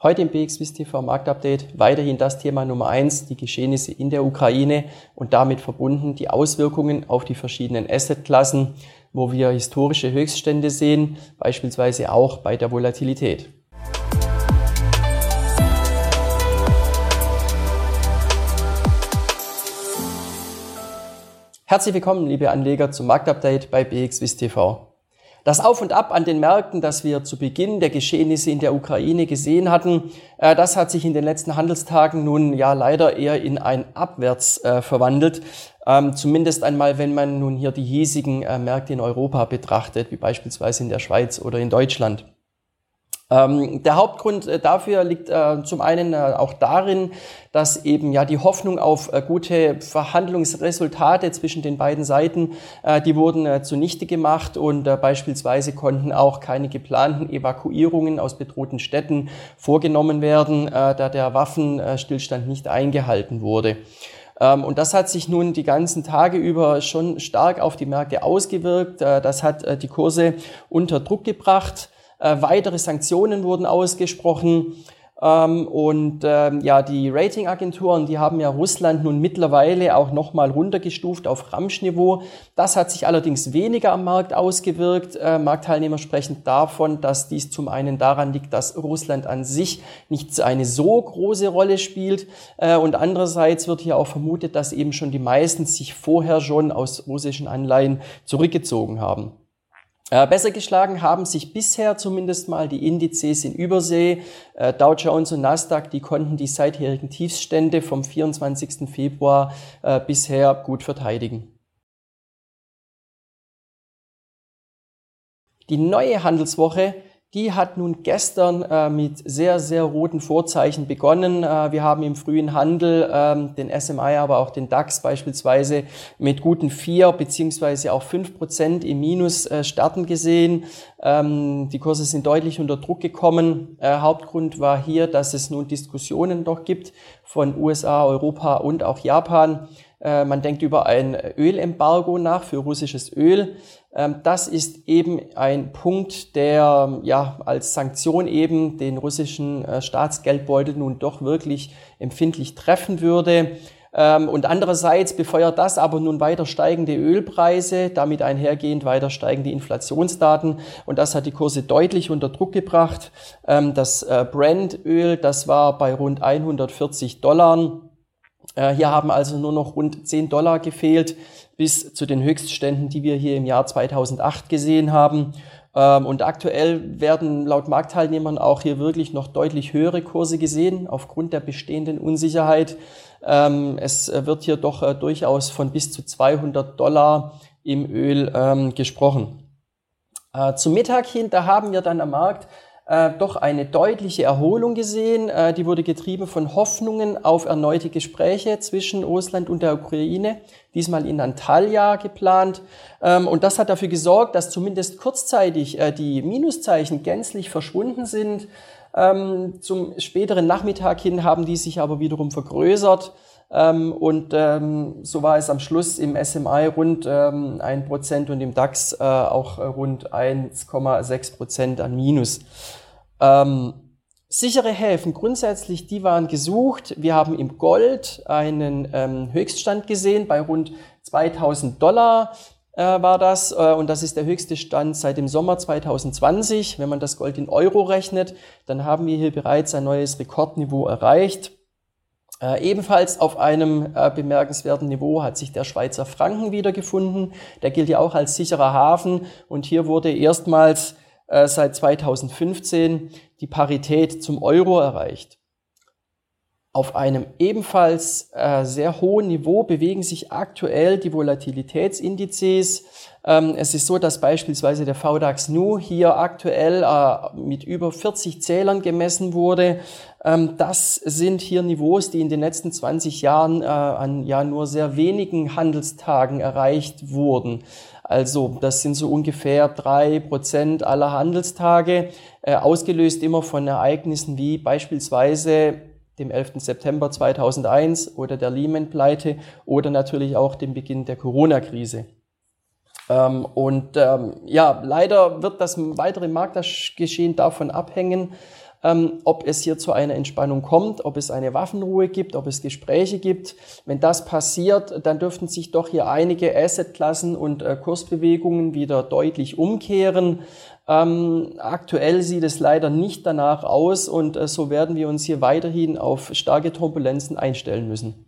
Heute im BXWIST TV Marktupdate weiterhin das Thema Nummer eins, die Geschehnisse in der Ukraine und damit verbunden die Auswirkungen auf die verschiedenen Assetklassen, wo wir historische Höchststände sehen, beispielsweise auch bei der Volatilität. Herzlich willkommen, liebe Anleger, zum Marktupdate bei BXWIST TV. Das Auf und Ab an den Märkten, das wir zu Beginn der Geschehnisse in der Ukraine gesehen hatten, äh, das hat sich in den letzten Handelstagen nun ja leider eher in ein Abwärts äh, verwandelt. Ähm, zumindest einmal, wenn man nun hier die hiesigen äh, Märkte in Europa betrachtet, wie beispielsweise in der Schweiz oder in Deutschland. Ähm, der Hauptgrund äh, dafür liegt äh, zum einen äh, auch darin, dass eben ja die Hoffnung auf äh, gute Verhandlungsresultate zwischen den beiden Seiten, äh, die wurden äh, zunichte gemacht und beispielsweise konnten auch keine geplanten Evakuierungen aus bedrohten Städten vorgenommen werden, da der Waffenstillstand nicht eingehalten wurde. Ähm, und das hat sich nun die ganzen Tage über schon stark auf die Märkte ausgewirkt. Das hat die Kurse unter Druck gebracht. Äh, weitere Sanktionen wurden ausgesprochen. Ähm, und ähm, ja, die Ratingagenturen, die haben ja Russland nun mittlerweile auch nochmal runtergestuft auf Ramschniveau. Das hat sich allerdings weniger am Markt ausgewirkt. Äh, Marktteilnehmer sprechen davon, dass dies zum einen daran liegt, dass Russland an sich nicht eine so große Rolle spielt. Äh, und andererseits wird hier auch vermutet, dass eben schon die meisten sich vorher schon aus russischen Anleihen zurückgezogen haben. Äh, besser geschlagen haben sich bisher zumindest mal die Indizes in Übersee. Äh, Dow Jones und Nasdaq, die konnten die seitherigen Tiefstände vom 24. Februar äh, bisher gut verteidigen. Die neue Handelswoche die hat nun gestern äh, mit sehr, sehr roten Vorzeichen begonnen. Äh, wir haben im frühen Handel ähm, den SMI, aber auch den DAX beispielsweise mit guten vier beziehungsweise auch fünf Prozent im Minus äh, starten gesehen. Ähm, die Kurse sind deutlich unter Druck gekommen. Äh, Hauptgrund war hier, dass es nun Diskussionen doch gibt von USA, Europa und auch Japan. Äh, man denkt über ein Ölembargo nach für russisches Öl. Ähm, das ist eben ein Punkt, der ja als Sanktion eben den russischen äh, Staatsgeldbeutel nun doch wirklich empfindlich treffen würde. Ähm, und andererseits befeuert das aber nun weiter steigende Ölpreise, damit einhergehend weiter steigende Inflationsdaten. Und das hat die Kurse deutlich unter Druck gebracht. Ähm, das äh, Brent-Öl, das war bei rund 140 Dollar. Äh, hier haben also nur noch rund 10 Dollar gefehlt bis zu den Höchstständen, die wir hier im Jahr 2008 gesehen haben. Ähm, und aktuell werden laut Marktteilnehmern auch hier wirklich noch deutlich höhere Kurse gesehen aufgrund der bestehenden Unsicherheit. Ähm, es wird hier doch äh, durchaus von bis zu 200 Dollar im Öl ähm, gesprochen. Äh, zum Mittag hin, da haben wir dann am Markt äh, doch eine deutliche Erholung gesehen. Äh, die wurde getrieben von Hoffnungen auf erneute Gespräche zwischen Russland und der Ukraine, diesmal in Antalya geplant. Ähm, und das hat dafür gesorgt, dass zumindest kurzzeitig äh, die Minuszeichen gänzlich verschwunden sind. Ähm, zum späteren Nachmittag hin haben die sich aber wiederum vergrößert. Ähm, und ähm, so war es am Schluss im SMI rund ähm, ein Prozent und im DAX äh, auch rund 1,6 Prozent an Minus. Ähm, sichere Häfen grundsätzlich, die waren gesucht. Wir haben im Gold einen ähm, Höchststand gesehen bei rund 2000 Dollar äh, war das äh, und das ist der höchste Stand seit dem Sommer 2020. Wenn man das Gold in Euro rechnet, dann haben wir hier bereits ein neues Rekordniveau erreicht. Äh, ebenfalls auf einem äh, bemerkenswerten Niveau hat sich der Schweizer Franken wiedergefunden. Der gilt ja auch als sicherer Hafen und hier wurde erstmals äh, seit 2015 die Parität zum Euro erreicht. Auf einem ebenfalls äh, sehr hohen Niveau bewegen sich aktuell die Volatilitätsindizes. Ähm, es ist so, dass beispielsweise der VDAX Nu hier aktuell äh, mit über 40 Zählern gemessen wurde. Ähm, das sind hier Niveaus, die in den letzten 20 Jahren äh, an ja nur sehr wenigen Handelstagen erreicht wurden. Also das sind so ungefähr drei Prozent aller Handelstage, äh, ausgelöst immer von Ereignissen wie beispielsweise dem 11. September 2001 oder der Lehman-Pleite oder natürlich auch dem Beginn der Corona-Krise. Ähm, und ähm, ja, leider wird das weitere Marktgeschehen davon abhängen, ähm, ob es hier zu einer Entspannung kommt, ob es eine Waffenruhe gibt, ob es Gespräche gibt. Wenn das passiert, dann dürften sich doch hier einige Assetklassen und äh, Kursbewegungen wieder deutlich umkehren. Ähm, aktuell sieht es leider nicht danach aus und äh, so werden wir uns hier weiterhin auf starke Turbulenzen einstellen müssen.